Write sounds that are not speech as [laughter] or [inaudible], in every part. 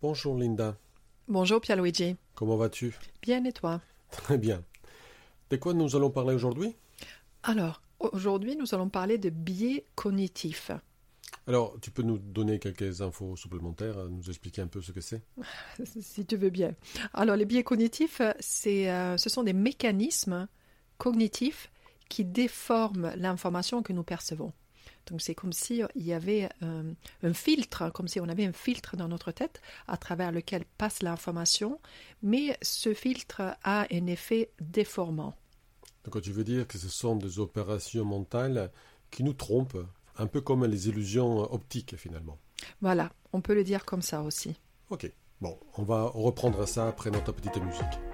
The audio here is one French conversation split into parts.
Bonjour Linda. Bonjour Pierluigi. Comment vas-tu? Bien et toi? Très bien. De quoi nous allons parler aujourd'hui? Alors, aujourd'hui nous allons parler de biais cognitifs. Alors, tu peux nous donner quelques infos supplémentaires, nous expliquer un peu ce que c'est? [laughs] Si tu veux bien. Alors, les biais cognitifs, c'est, euh, ce sont des mécanismes cognitifs qui déforment l'information que nous percevons. Donc c'est comme si il y avait euh, un filtre, comme si on avait un filtre dans notre tête à travers lequel passe l'information, mais ce filtre a un effet déformant. Donc tu veux dire que ce sont des opérations mentales qui nous trompent, un peu comme les illusions optiques finalement. Voilà, on peut le dire comme ça aussi. Ok, bon, on va reprendre ça après notre petite musique.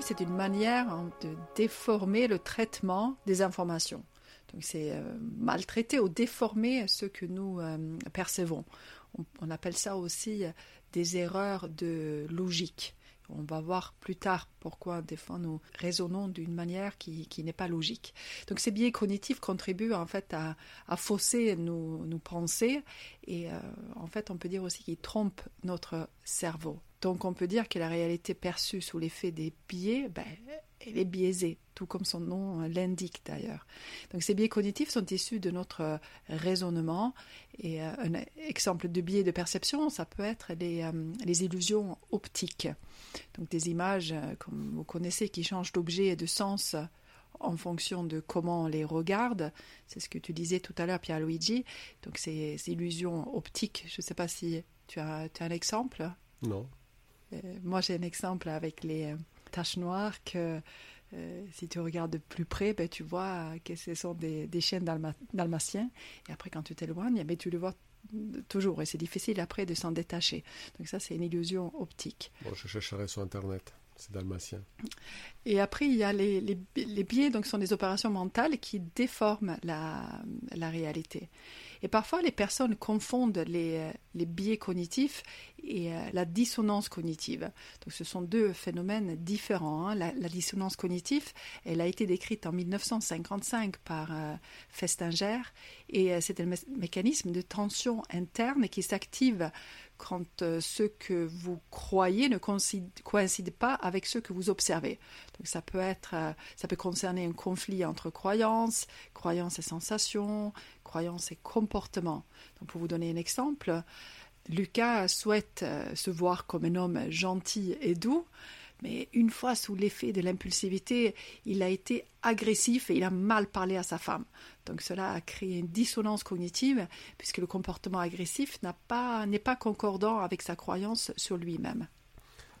C'est une manière de déformer le traitement des informations. Donc, c'est euh, maltraiter ou déformer ce que nous euh, percevons. On, appelle ça aussi euh, des erreurs de logique. On va voir plus tard pourquoi des fois nous raisonnons d'une manière qui, n'est pas logique. Donc ces biais cognitifs contribuent en fait à, fausser nos, pensées et en fait on peut dire aussi qu'ils trompent notre cerveau. Donc on peut dire que la réalité perçue sous l'effet des biais, ben, elle est biaisée, tout comme son nom l'indique d'ailleurs. Donc ces biais cognitifs sont issus de notre raisonnement. Et euh, un exemple de biais de perception, ça peut être les, euh, les illusions optiques. Donc des images, euh, comme vous connaissez, qui changent d'objet et de sens en fonction de comment on les regarde. C'est ce que tu disais tout à l'heure, Pierre-Luigi. Donc ces, illusions optiques, je ne sais pas si tu as, tu as un exemple? Non. Euh, moi, j'ai un exemple avec les euh, taches noires que euh, si tu regardes de plus près, ben, tu vois que ce sont des, des chiens dalmatiens. Et après, quand tu t'éloignes, ben, tu le vois toujours. Et c'est difficile après de s'en détacher. Donc ça, c'est une illusion optique. Bon, je chercherai sur Internet. C'est dalmatien. Et après, il y a les, les, les biais, donc sont des opérations mentales qui déforment la, la réalité. Et parfois, les personnes confondent les, les biais cognitifs et euh, la dissonance cognitive. Donc, ce sont deux phénomènes différents. Hein. La, dissonance cognitive, elle a été décrite en 1955 par euh, Festinger et euh, c'est un mécanisme de tension interne qui s'active quand ce que vous croyez ne coïncide pas avec ce que vous observez. Donc ça peut être, ça peut concerner un conflit entre croyances, croyances et sensations, croyances et comportements. Donc pour vous donner un exemple, Lucas souhaite euh, se voir comme un homme gentil et doux, mais une fois sous l'effet de l'impulsivité, il a été agressif et il a mal parlé à sa femme. Donc cela a créé une dissonance cognitive puisque le comportement agressif n'est pas, concordant avec sa croyance sur lui-même.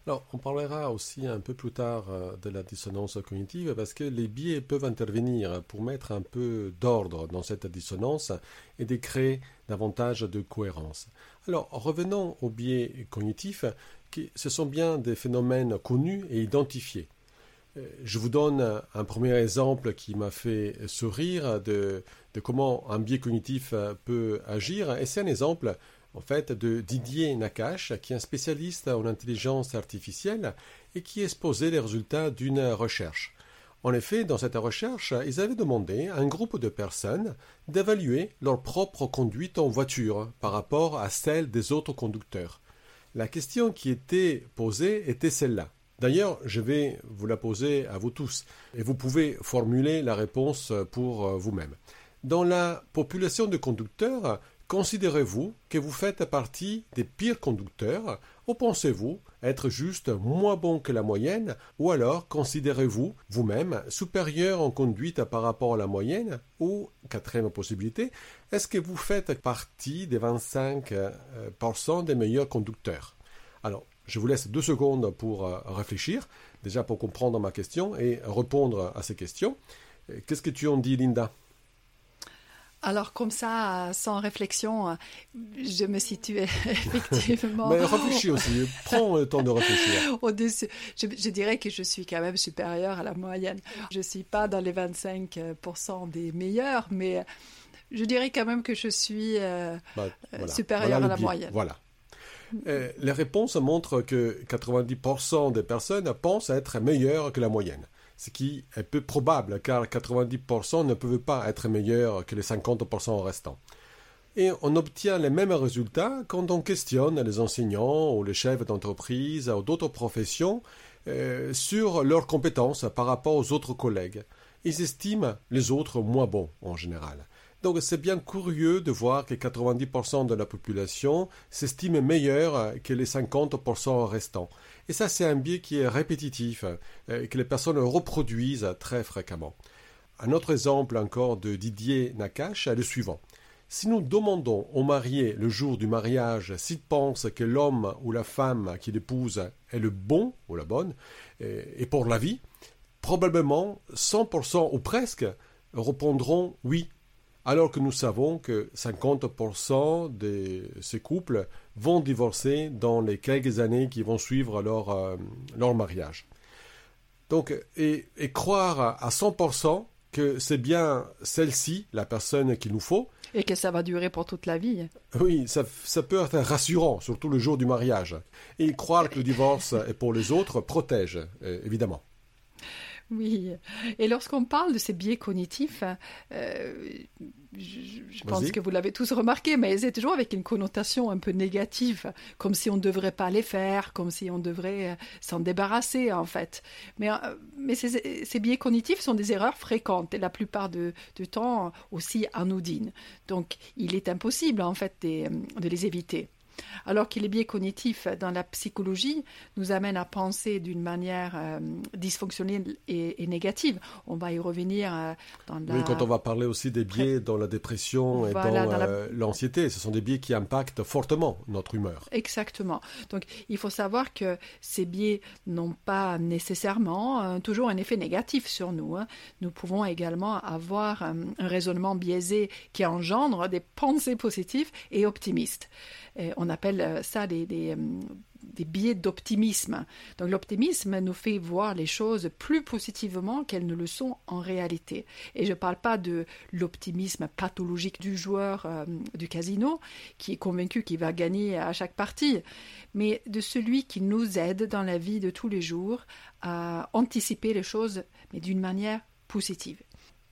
Alors, on parlera aussi un peu plus tard euh, de la dissonance cognitive parce que les biais peuvent intervenir pour mettre un peu d'ordre dans cette dissonance et de créer davantage de cohérence. Alors, revenons aux biais cognitifs, qui, ce sont bien des phénomènes connus et identifiés. Euh, je vous donne un premier exemple qui m'a fait sourire de, de, comment un biais cognitif peut agir, et c'est un exemple en fait, de Didier Nakache, qui est un spécialiste en intelligence artificielle et qui exposait les résultats d'une recherche. En effet, dans cette recherche, ils avaient demandé à un groupe de personnes d'évaluer leur propre conduite en voiture par rapport à celle des autres conducteurs. La question qui était posée était celle-là. D'ailleurs, je vais vous la poser à vous tous, et vous pouvez formuler la réponse pour vous-même. Dans la population de conducteurs, Considérez-vous que vous faites partie des pires conducteurs ou pensez-vous être juste moins bon que la moyenne ou alors considérez-vous vous-même supérieur en conduite par rapport à la moyenne ou, quatrième possibilité, est-ce que vous faites partie des 25% euh, des meilleurs conducteurs? Alors, je vous laisse deux secondes pour euh, réfléchir, déjà pour comprendre ma question et répondre à ces questions. Qu'est-ce que tu en dis, Linda? Alors comme ça, sans réflexion, je me situe [laughs] effectivement. Mais réfléchis aussi, prends le temps de réfléchir. [laughs] Je, je, dirais que je suis quand même supérieure à la moyenne. Je ne suis pas dans les 25% des meilleurs, mais je dirais quand même que je suis euh, bah, supérieure à la moyenne. Voilà. Euh, les réponses montrent que 90% des personnes pensent être meilleures que la moyenne ce qui est peu probable car 90% ne peuvent pas être meilleurs que les 50% restants. Et on obtient les mêmes résultats quand on questionne les enseignants ou les chefs d'entreprise ou d'autres professions euh, sur leurs compétences par rapport aux autres collègues. Ils estiment les autres moins bons en général. Donc c'est bien curieux de voir que 90% de la population s'estime meilleure que les 50% restants. Et ça, c'est un biais qui est répétitif, euh, que les personnes reproduisent très fréquemment. Un autre exemple encore de Didier Nakache est le suivant. Si nous demandons au marié le jour du mariage s'il pense que l'homme ou la femme qu'il épouse est le bon ou la bonne, et pour la vie, probablement 100% ou presque répondront oui alors que nous savons que 50% de ces couples vont divorcer dans les quelques années qui vont suivre leur, euh, leur mariage. Donc, et, croire à 100% que c'est bien celle-ci, la personne qu'il nous faut. Et que ça va durer pour toute la vie. Oui, ça, ça peut être rassurant, surtout le jour du mariage. Et croire que le divorce est pour les autres protège, euh, évidemment. [laughs] Oui, et lorsqu'on parle de ces biais cognitifs, euh, je, pense que vous l'avez tous remarqué, mais c'est toujours avec une connotation un peu négative, comme si on ne devrait pas les faire, comme si on devrait euh, s'en débarrasser en fait. Mais, euh, mais ces, biais cognitifs sont des erreurs fréquentes et la plupart du temps aussi anodines. Donc il est impossible en fait de les éviter. Alors que les biais cognitifs dans la psychologie nous amènent à penser d'une manière euh, dysfonctionnelle et, négative. On va y revenir euh, dans la... Oui, quand on va parler aussi des biais dans la dépression et dans, euh, l'anxiété, ce sont des biais qui impactent fortement notre humeur. Exactement. Donc il faut savoir que ces biais n'ont pas nécessairement toujours un effet négatif sur nous. Hein. Nous pouvons également avoir un raisonnement biaisé qui engendre des pensées positives et optimistes. Euh, on appelle euh, ça euh, des, biais d'optimisme. Donc l'optimisme nous fait voir les choses plus positivement qu'elles ne le sont en réalité. Et je ne parle pas de l'optimisme pathologique du joueur du casino qui est convaincu qu'il va gagner à chaque partie, mais de celui qui nous aide dans la vie de tous les jours à anticiper les choses, mais d'une manière positive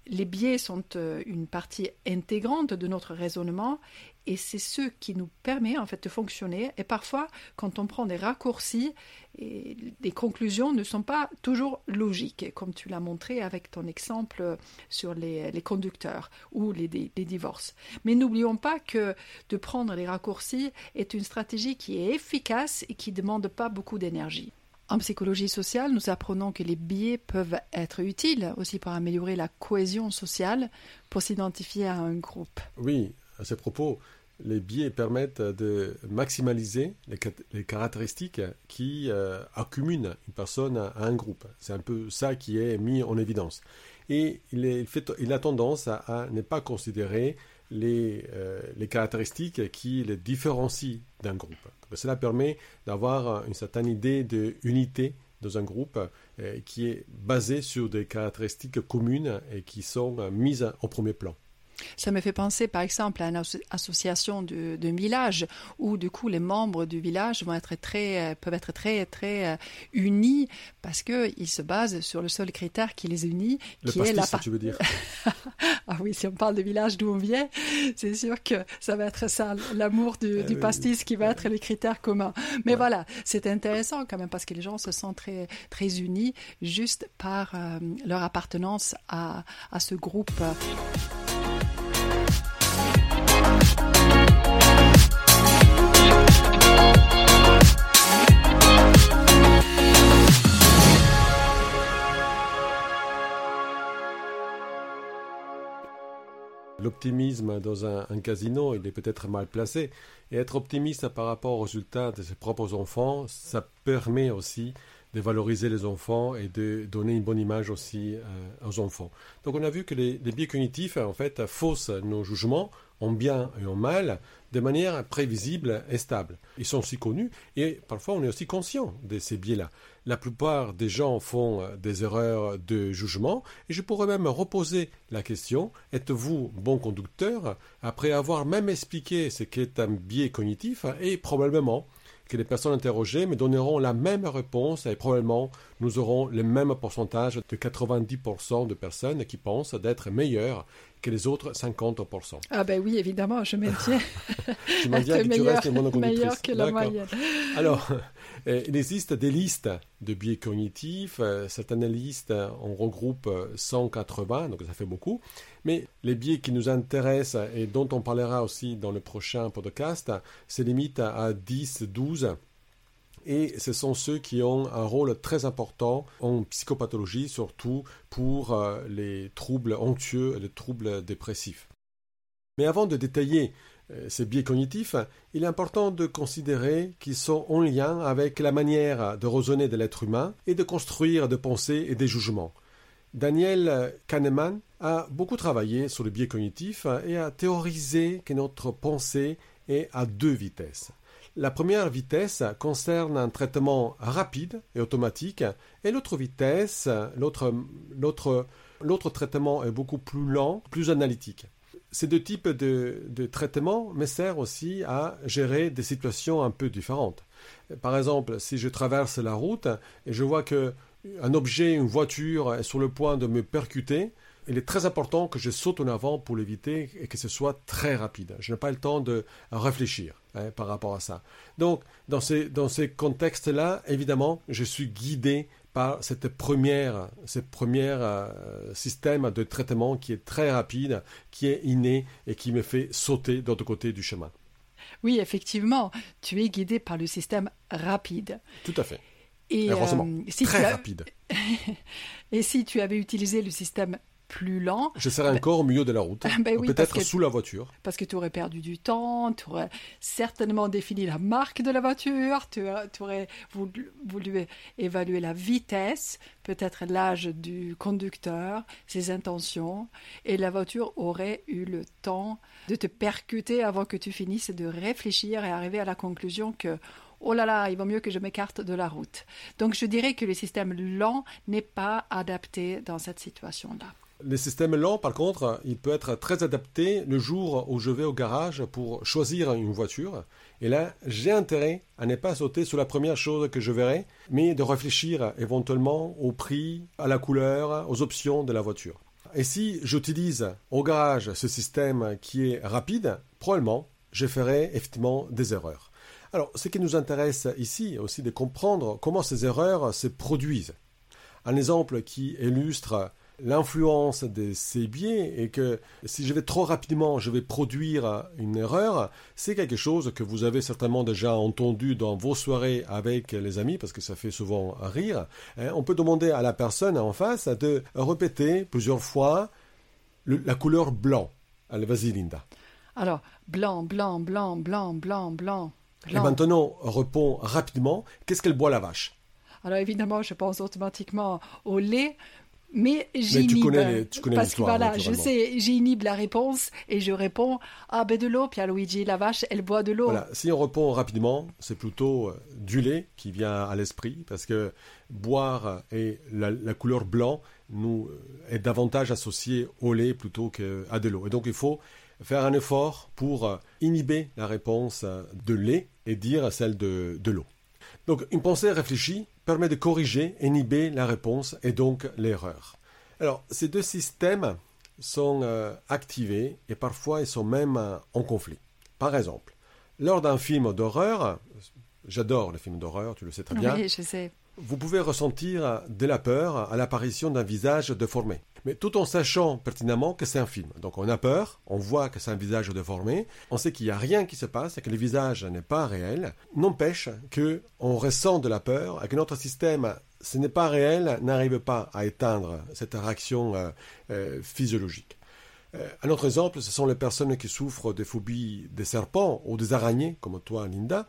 les biais sont euh, une partie intégrante de notre raisonnement et c'est ce qui nous permet en fait de fonctionner. Et parfois, quand on prend des raccourcis, et les conclusions ne sont pas toujours logiques, comme tu l'as montré avec ton exemple sur les, conducteurs ou les, les divorces. Mais n'oublions pas que de prendre les raccourcis est une stratégie qui est efficace et qui ne demande pas beaucoup d'énergie. En psychologie sociale, nous apprenons que les biais peuvent être utiles aussi pour améliorer la cohésion sociale, pour s'identifier à un groupe. Oui, à ce propos, les biais permettent de maximaliser les, caractéristiques qui euh, accumulent une personne à, un groupe. C'est un peu ça qui est mis en évidence. Et il, a tendance à, ne pas considérer les, euh, les caractéristiques qui les différencient d'un groupe. cela permet d'avoir une certaine idée d'unité dans un groupe euh, qui est basée sur des caractéristiques communes et qui sont mises au premier plan. Ça me fait penser, par exemple, à une association d'un village où, du coup, les membres du village vont être très, euh, peuvent être très, très euh, unis parce qu'ils se basent sur le seul critère qui les unit, le qui pastis, est la. tu veux dire [laughs] Ah oui, si on parle de village d'où on vient, c'est sûr que ça va être ça, l'amour du, ah pastis qui va être le critère commun. Mais voilà, c'est intéressant quand même parce que les gens se sentent très, très unis juste par euh, leur appartenance à, à ce groupe. L'optimisme dans un, casino, il est peut-être mal placé. Et être optimiste par rapport aux résultats de ses propres enfants, ça permet aussi de valoriser les enfants et de donner une bonne image aussi euh, aux enfants. Donc on a vu que les, les, biais cognitifs, en fait, faussent nos jugements en bien et en mal de manière prévisible et stable. Ils sont aussi connus et parfois on est aussi conscient de ces biais-là. La plupart des gens font euh, des erreurs de jugement et je pourrais même reposer la question êtes-vous bon conducteur après avoir même expliqué ce qu'est un biais cognitif et probablement que les personnes interrogées me donneront la même réponse et probablement nous aurons le même pourcentage de 90% de personnes qui pensent d'être meilleures que les autres 50%. Ah ben oui, évidemment, je maintiens. [laughs] tu maintiens que meilleur, tu restes meilleur que la moyenne. [laughs] Alors, euh, il existe des listes de biais cognitifs. Euh, certaines listes, on regroupe 180, donc ça fait beaucoup. Mais les biais qui nous intéressent et dont on parlera aussi dans le prochain podcast se limitent à 10, 12 et ce sont ceux qui ont un rôle très important en psychopathologie, surtout pour euh, les troubles anxieux et les troubles dépressifs. Mais avant de détailler euh, ces biais cognitifs, il est important de considérer qu'ils sont en lien avec la manière de raisonner de l'être humain et de construire des pensées et des jugements. Daniel Kahneman a beaucoup travaillé sur le biais cognitif et a théorisé que notre pensée est à deux vitesses. La première vitesse concerne un traitement rapide et automatique, et l'autre vitesse, l'autre, traitement est beaucoup plus lent, plus analytique. Ces deux types de, de traitements me servent aussi à gérer des situations un peu différentes. Par exemple, si je traverse la route et je vois que un objet, une voiture est sur le point de me percuter, il est très important que je saute en avant pour l'éviter et que ce soit très rapide. Je n'ai pas le temps de réfléchir hein, par rapport à ça. Donc, dans ces, dans ces contextes-là, évidemment, je suis guidé par cette première, ce premier euh, système de traitement qui est très rapide, qui est inné et qui me fait sauter de l'autre côté du chemin. Oui, effectivement, tu es guidé par le système rapide. Tout à fait. Et, heureusement, euh, si très rapide. [laughs] et si tu avais utilisé le système plus lent. Je serais encore au milieu de la route, [laughs] ben peut-être sous la voiture. Parce que tu aurais perdu du temps, tu aurais certainement défini la marque de la voiture, tu, aurais voulu, voulu, évaluer la vitesse, peut-être l'âge du conducteur, ses intentions, et la voiture aurait eu le temps de te percuter avant que tu finisses de réfléchir et arriver à la conclusion que oh là là, il vaut mieux que je m'écarte de la route. Donc je dirais que le système lent n'est pas adapté dans cette situation-là. Le système lent, par contre, il peut être très adapté le jour où je vais au garage pour choisir une voiture. Et là, j'ai intérêt à ne pas sauter sur la première chose que je verrai, mais de réfléchir éventuellement au prix, à la couleur, aux options de la voiture. Et si j'utilise au garage ce système qui est rapide, probablement, je ferai effectivement des erreurs. Alors, ce qui nous intéresse ici aussi de comprendre comment ces erreurs se produisent. Un exemple qui illustre l'influence de ces biais et que si je vais trop rapidement, je vais produire une erreur, c'est quelque chose que vous avez certainement déjà entendu dans vos soirées avec les amis parce que ça fait souvent rire. Hein, on peut demander à la personne en face de répéter plusieurs fois la couleur blanc. Allez, vas-y Linda. Alors, blanc, blanc, blanc, blanc, blanc, blanc. Et maintenant, répond rapidement, qu'est-ce qu'elle boit la vache? Alors évidemment, je pense automatiquement au lait, mais j'inhibe. Parce que voilà, je sais, j'inhibe la réponse et je réponds Ah, ben de l'eau, Pierre Luigi, la vache, elle boit de l'eau. Voilà, si on répond rapidement, c'est plutôt euh, du lait qui vient à l'esprit parce que boire et la, couleur blanc nous euh, est davantage associé au lait plutôt qu'à de l'eau. Et donc il faut faire un effort pour euh, inhiber la réponse de lait et dire celle de, de l'eau. Donc une pensée réfléchie permet de corriger, inhiber la réponse et donc l'erreur. Alors ces deux systèmes sont euh, activés et parfois ils sont même euh, en conflit. Par exemple, lors d'un film d'horreur, j'adore les films d'horreur, tu le sais très bien. Oui, je sais. Vous pouvez ressentir de la peur à l'apparition d'un visage déformé mais tout en sachant pertinemment que c'est un film. Donc on a peur, on voit que c'est un visage déformé, on sait qu'il n'y a rien qui se passe et que le visage n'est pas réel, n'empêche que on ressent de la peur et que notre système, ce n'est pas réel, n'arrive pas à éteindre cette réaction euh, euh, physiologique. Euh, un autre exemple, ce sont les personnes qui souffrent des phobies des serpents ou des araignées, comme toi, Linda.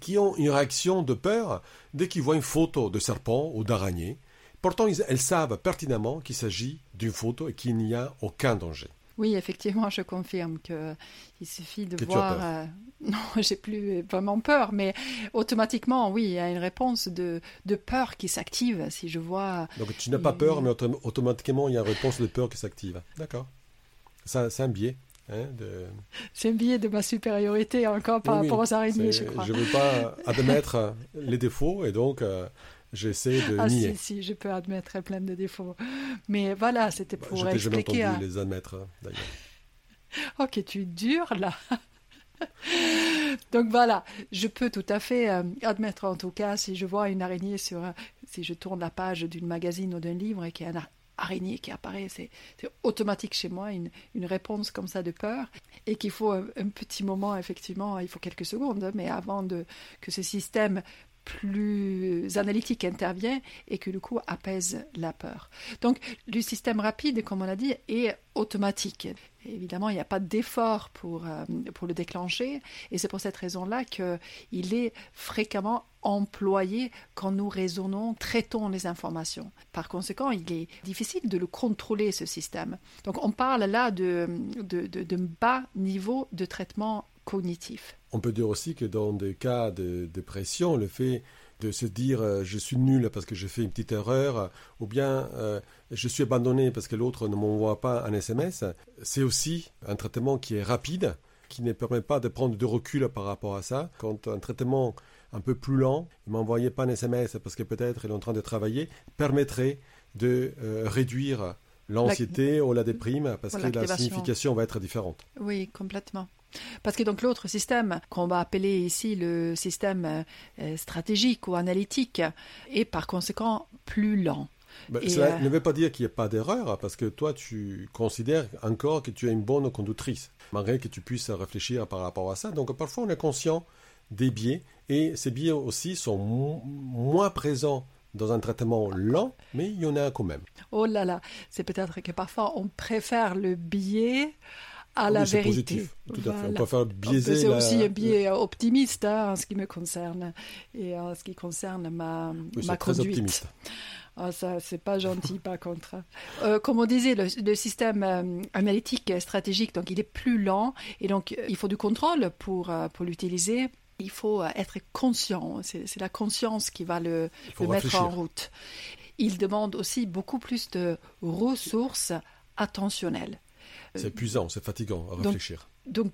qui ont une réaction de peur dès qu'ils voient une photo de serpent ou d'araignée. Pourtant, elles savent pertinemment qu'il s'agit d'une photo et qu'il n'y a aucun danger. Oui, effectivement, je confirme que il suffit de voir. Euh, [laughs] non, j'ai plus vraiment peur, mais automatiquement, oui, il y a une réponse de, de peur qui s'active si je vois. Donc tu n'as pas peur, mais automatiquement, il y a une réponse de peur qui s'active. D'accord. C'est un biais. Hein, de... [laughs] C'est un biais de ma supériorité encore par rapport aux araignées, je crois. Je ne veux pas [laughs] admettre les défauts et donc euh, J'essaie de ah, nier. Si, si, je peux admettre plein de défauts. Mais voilà, c'était bah, pour expliquer. Jamais entendu les admettre, hein, d'ailleurs. [laughs] ok, tu es dur, là. [laughs] Donc voilà, je peux tout à fait euh, admettre en tout cas si je vois une araignée sur, si je tourne la page d'une magazine ou d'un livre et qu'il y a une araignée qui apparaît, c'est automatique chez moi, une, une, réponse comme ça de peur, et qu'il faut un, un, petit moment, effectivement, il faut quelques secondes, mais avant de, que ce système plus analytique intervient et que du coup apaise la peur. Donc le système rapide, comme on a dit, est automatique. Évidemment, il n'y a pas d'effort pour, euh, pour le déclencher et c'est pour cette raison-là qu'il est fréquemment employé quand nous raisonnons, traitons les informations. Par conséquent, il est difficile de le contrôler, ce système. Donc on parle là de, de, de bas niveau de traitement cognitif. On peut dire aussi que dans des cas de dépression, le fait de se dire euh, je suis nul parce que j'ai fait une petite erreur, ou bien euh, je suis abandonné parce que l'autre ne m'envoie pas un SMS, c'est aussi un traitement qui est rapide, qui ne permet pas de prendre de recul par rapport à ça. Quand un traitement un peu plus lent, il m'envoyait pas un SMS parce que peut-être il est en train de travailler, permettrait de euh, réduire l'anxiété ou la déprime parce que la signification va être différente. Oui, complètement. Parce que donc l'autre système, qu'on va appeler ici le système euh, stratégique ou analytique, est par conséquent plus lent. Ben, cela euh, ne veut pas dire qu'il n'y a pas d'erreur, parce que toi, tu considères encore que tu es une bonne conductrice, malgré que tu puisses réfléchir par rapport à ça. Donc parfois, on est conscient des biais, et ces biais aussi sont moins présents dans un traitement lent, mais il y en a quand même. Oh là là, c'est peut-être que parfois on préfère le biais à ah la vérité. Tout à fait. On peut faire biaiser. C'est aussi un biais optimiste hein, en ce qui me concerne et en ce qui concerne ma, oui, ma très optimiste. Ah, ça, c'est pas gentil, par contre. Euh, comme on disait, le, système euh, analytique stratégique, donc il est plus lent et donc il faut du contrôle pour, euh, pour l'utiliser. Il faut être conscient. C'est la conscience qui va le, le mettre en route. Il demande aussi beaucoup plus de ressources attentionnelles. C'est épuisant, c'est fatigant à réfléchir. Donc,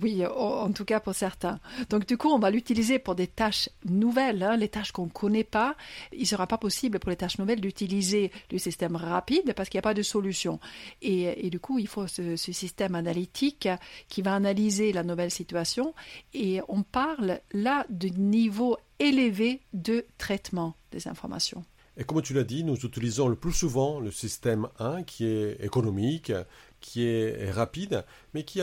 oui, en tout cas pour certains. Donc du coup, on va l'utiliser pour des tâches nouvelles, hein, les tâches qu'on ne connaît pas. Il ne sera pas possible pour les tâches nouvelles d'utiliser le système rapide parce qu'il n'y a pas de solution. Et, du coup, il faut ce, système analytique qui va analyser la nouvelle situation. Et on parle là de niveau élevé de traitement des informations. Et comme tu l'as dit, nous utilisons le plus souvent le système 1 qui est économique, qui est rapide, mais qui,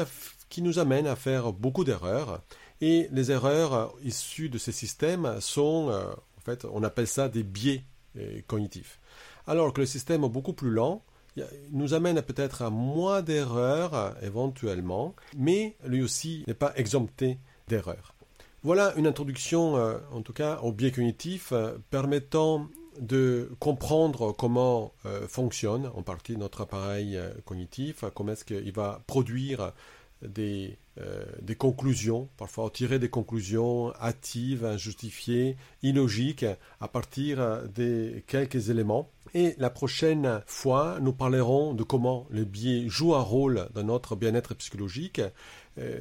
nous amène à faire beaucoup d'erreurs. Et les erreurs issues de ces systèmes sont, euh, en fait, on appelle ça des biais euh, cognitifs. Alors que le système beaucoup plus lent, nous amène peut-être à moins d'erreurs éventuellement, mais lui aussi n'est pas exempté d'erreurs. Voilà une introduction, euh, en tout cas, au biais cognitif, permettant de comprendre comment euh, fonctionne en partie notre appareil euh, cognitif, comment est-ce qu'il va produire des, euh, des, conclusions, parfois tirer des conclusions hâtives, injustifiées, illogiques à partir de quelques éléments. Et la prochaine fois, nous parlerons de comment les biais jouent un rôle dans notre bien-être psychologique,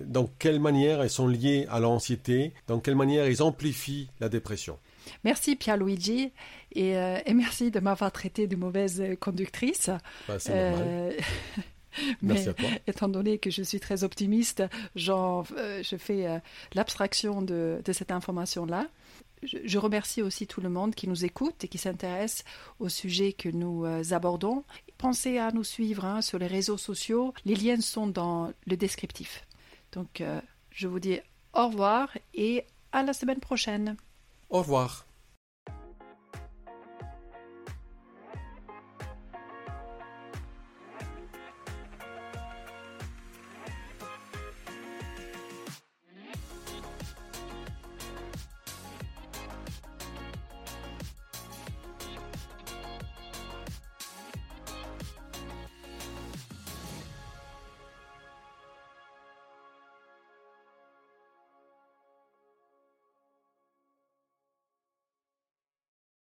dans quelle manière ils sont liés à l'anxiété, dans quelle manière ils amplifient la dépression. Merci Pierluigi et, euh, et merci de m'avoir traité de mauvaise conductrice. Bah, c'est euh, [laughs] Merci à toi. Étant donné que je suis très optimiste, euh, je fais l'abstraction de, cette information-là. Je, remercie aussi tout le monde qui nous écoute et qui s'intéresse au sujet que nous abordons. Pensez à nous suivre hein, sur les réseaux sociaux. Les liens sont dans le descriptif. Donc, je vous dis au revoir et à la semaine prochaine. Au revoir.